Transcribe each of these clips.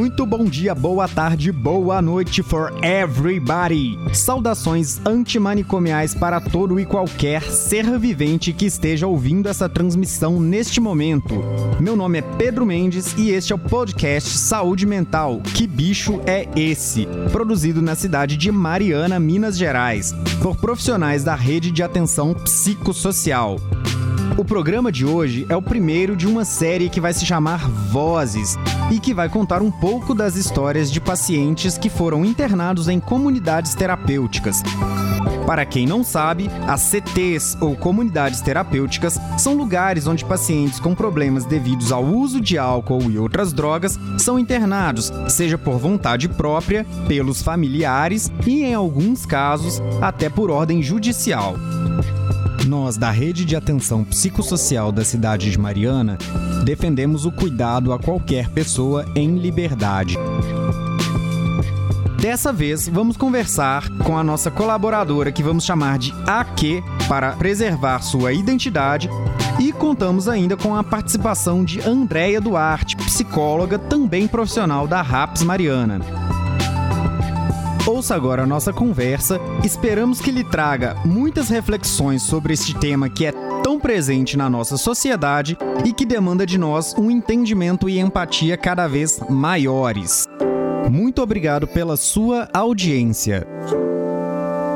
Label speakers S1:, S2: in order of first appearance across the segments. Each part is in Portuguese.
S1: Muito bom dia, boa tarde, boa noite for everybody. Saudações antimanicomiais para todo e qualquer ser vivente que esteja ouvindo essa transmissão neste momento. Meu nome é Pedro Mendes e este é o podcast Saúde Mental. Que bicho é esse? Produzido na cidade de Mariana, Minas Gerais, por profissionais da rede de atenção psicossocial. O programa de hoje é o primeiro de uma série que vai se chamar Vozes e que vai contar um pouco das histórias de pacientes que foram internados em comunidades terapêuticas. Para quem não sabe, as CTs ou comunidades terapêuticas são lugares onde pacientes com problemas devidos ao uso de álcool e outras drogas são internados, seja por vontade própria, pelos familiares e, em alguns casos, até por ordem judicial. Nós, da Rede de Atenção Psicossocial da cidade de Mariana, defendemos o cuidado a qualquer pessoa em liberdade. Dessa vez, vamos conversar com a nossa colaboradora, que vamos chamar de AQ, para preservar sua identidade, e contamos ainda com a participação de Andréia Duarte, psicóloga, também profissional da RAPS Mariana. Ouça agora a nossa conversa. Esperamos que lhe traga muitas reflexões sobre este tema que é tão presente na nossa sociedade e que demanda de nós um entendimento e empatia cada vez maiores. Muito obrigado pela sua audiência.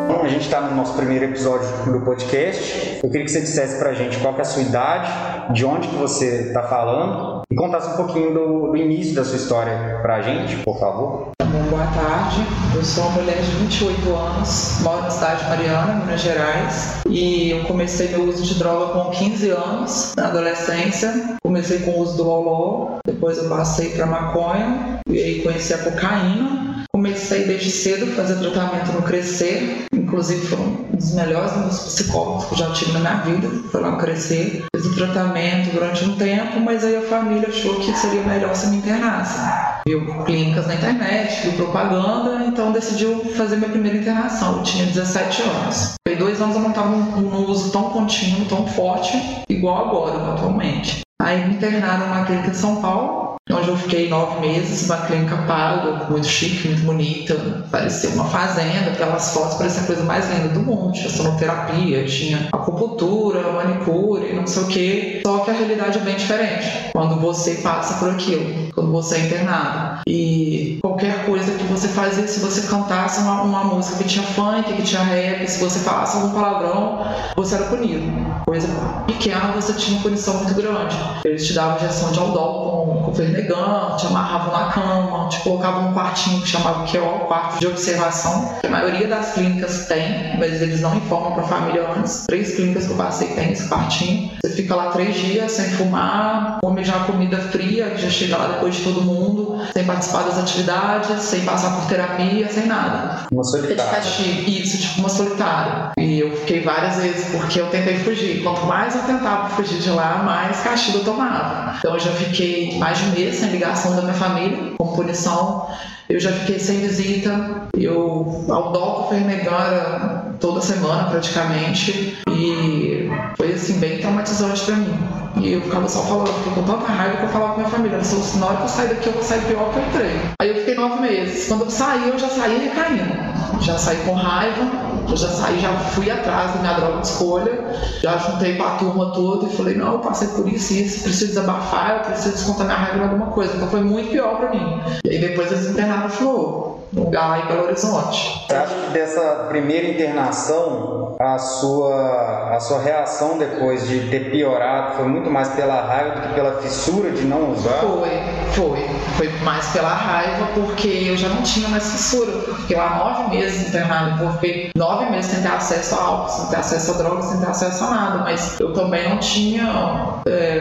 S2: Bom, a gente está no nosso primeiro episódio do podcast. Eu queria que você dissesse para a gente qual é a sua idade, de onde que você está falando e contasse um pouquinho do, do início da sua história para a gente, por favor.
S3: Boa tarde. Eu sou uma mulher de 28 anos, moro na cidade de Mariana, Minas Gerais, e eu comecei meu uso de droga com 15 anos, na adolescência. Comecei com o uso do loló, depois eu passei para maconha, e aí conheci a cocaína. Comecei desde cedo a fazer tratamento no Crescer, inclusive foi um dos melhores meus psicólogos que já tive na minha vida, foi lá no Crescer. Fiz o tratamento durante um tempo, mas aí a família achou que seria melhor se me internasse. Viu clínicas na internet, viu propaganda, então decidiu fazer minha primeira internação. Eu tinha 17 anos. Foi dois anos eu não estava num uso tão contínuo, tão forte, igual agora, atualmente. Aí me internaram na clínica de São Paulo, onde eu fiquei nove meses, uma clínica paga, muito chique, muito bonita, parecia uma fazenda, pelas fotos parecia a coisa mais linda do mundo, tinha sonoterapia, tinha acupuntura, manicure, não sei o que, só que a realidade é bem diferente quando você passa por aquilo, quando você é internado. E qualquer coisa que você fazia, se você cantasse uma, uma música que tinha funk, que tinha rap, se você falasse algum palavrão, você era punido. Coisa pequena, você tinha uma punição muito grande. Eles te davam injeção de aldol negão, te amarravam na cama, te colocavam num quartinho que chamava QO, quarto de observação, que a maioria das clínicas tem, mas eles não informam para a família antes. Três clínicas que eu passei tem esse quartinho. Você fica lá três dias sem fumar, come já comida fria, que já chega lá depois de todo mundo, sem participar das atividades, sem passar por terapia, sem nada.
S2: Uma solitária.
S3: Isso, tipo uma solitária. E eu fiquei várias vezes porque eu tentei fugir. Quanto mais eu tentava fugir de lá, mais castigo eu tomava. Então eu já fiquei mais de mês sem ligação da minha família, como punição. Eu já fiquei sem visita, eu ao doco foi negada toda semana praticamente e foi assim bem traumatizante para mim. E eu ficava só falando, porque com tanta raiva que eu falava com minha família, se na hora que eu sair daqui eu vou sair pior que eu entrei. Aí eu fiquei nove meses. Quando eu saí, eu já saí recaindo. Já saí com raiva, eu já saí, já fui atrás da minha droga de escolha, já juntei com a turma toda e falei, não, eu passei por isso e isso, preciso desabafar, eu preciso descontar minha raiva em alguma coisa. Então foi muito pior para mim. E aí depois eles internaram no Flow, no lugar lá em Belo Horizonte.
S2: Você acha que dessa primeira internação, a sua, a sua reação depois de ter piorado foi muito mais pela raiva do que pela fissura de não usar?
S3: Foi, foi. Foi mais pela raiva porque eu já não tinha mais fissura. Fiquei lá nove meses internado, porque nove meses sem ter acesso a álcool, sem ter acesso a drogas, sem ter acesso a nada. Mas eu também não tinha, é,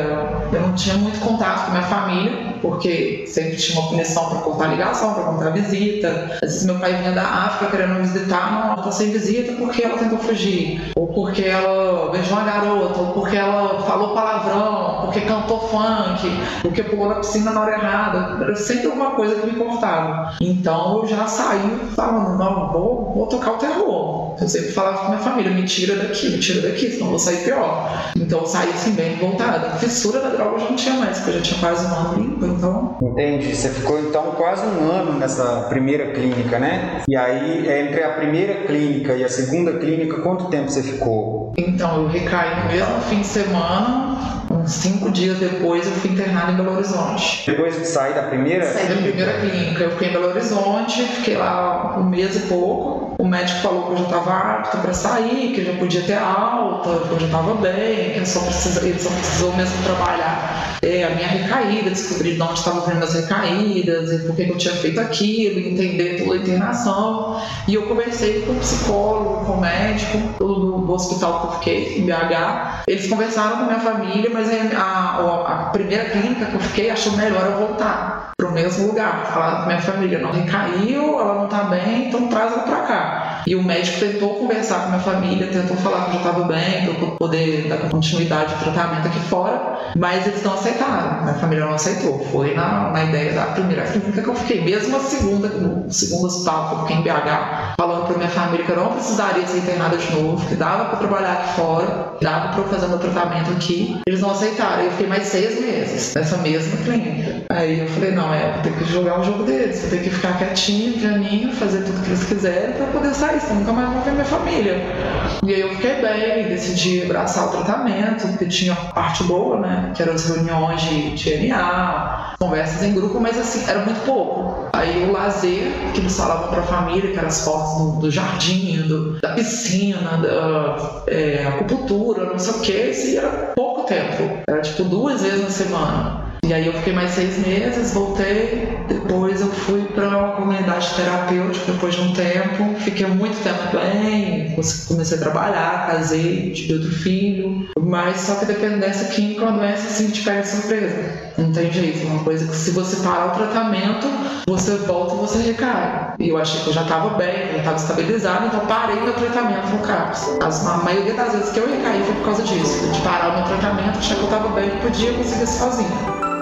S3: eu não tinha muito contato com a minha família, porque sempre tinha uma punição para cortar ligação, para cortar visita. Às vezes meu pai vinha da África querendo me visitar, não, ela tá sem visita porque ela tentou fugir. Porque ela beijou uma garota, ou porque ela falou palavrão, porque cantou funk, porque pulou na piscina na hora errada. Era sempre alguma coisa que me importava. Então eu já saí falando, não, vou, vou tocar o terror. Eu sempre falava com minha família, me tira daqui, me tira daqui, senão eu vou sair pior. Então eu saí assim bem voltada. Fissura da droga eu já não tinha mais, porque eu já tinha quase um ano limpo, então.
S2: Entendi. Você ficou então quase um ano nessa primeira clínica, né? E aí, entre a primeira clínica e a segunda clínica, quanto tempo você ficou?
S3: Então, eu recaí no mesmo fim de semana, cinco dias depois eu fui internada em Belo Horizonte.
S2: Depois de sair da primeira?
S3: Saí da primeira clínica. Eu fiquei em Belo Horizonte, fiquei lá um mês e pouco. O médico falou que eu já estava apta para sair, que eu já podia ter alta, que eu já estava bem, que eu só precisa, ele só precisou mesmo trabalhar é, a minha recaída, descobrir de onde estava vindo as recaídas, e por que eu tinha feito aquilo, entender toda a internação. E eu conversei com o psicólogo, com o médico do, do hospital que eu fiquei, em BH. Eles conversaram com a minha família, mas a, a, primeira clínica que eu fiquei achou melhor eu voltar mesmo lugar. Falaram com minha família, não recaiu, ela não está bem, então traz ela para cá. E o médico tentou conversar com a minha família, tentou falar que eu já estava bem, para eu poder dar continuidade ao tratamento aqui fora, mas eles não aceitaram. Minha família não aceitou. Foi na, na ideia da primeira clínica que eu fiquei. Mesmo a segunda, o segundo hospital que eu fiquei em BH, falando para minha família que eu não precisaria ser internada de novo, que dava para trabalhar aqui fora, dava para eu fazer meu tratamento aqui. Eles não aceitaram. Eu fiquei mais seis meses nessa mesma clínica. Aí eu falei, não, é, vou ter que jogar o jogo deles, vou ter que ficar quietinho, pianinho, fazer tudo que eles quiserem para poder sair, senão nunca mais vou ver minha família. E aí eu fiquei bem, decidi abraçar o tratamento, porque tinha parte boa, né? Que eram as reuniões de, de NA, conversas em grupo, mas assim, era muito pouco. Aí o lazer, que eles falavam para a família, que eram as fotos do, do jardim, do, da piscina, da é, acupuntura, não sei o que, isso era pouco tempo. Era tipo duas vezes na semana. E aí eu fiquei mais seis meses, voltei, depois eu fui para uma comunidade terapêutica depois de um tempo, fiquei muito tempo bem, comecei a trabalhar, casei, tive outro filho, mas só que dependência química é doença assim te pega surpresa. Não tem jeito, é uma coisa que se você parar o tratamento, você volta e você recai. E eu achei que eu já estava bem, eu estava estabilizado, então parei meu tratamento no CAPS. A maioria das vezes que eu recaí foi por causa disso, de parar o meu tratamento, achar que eu estava bem e podia conseguir sozinho.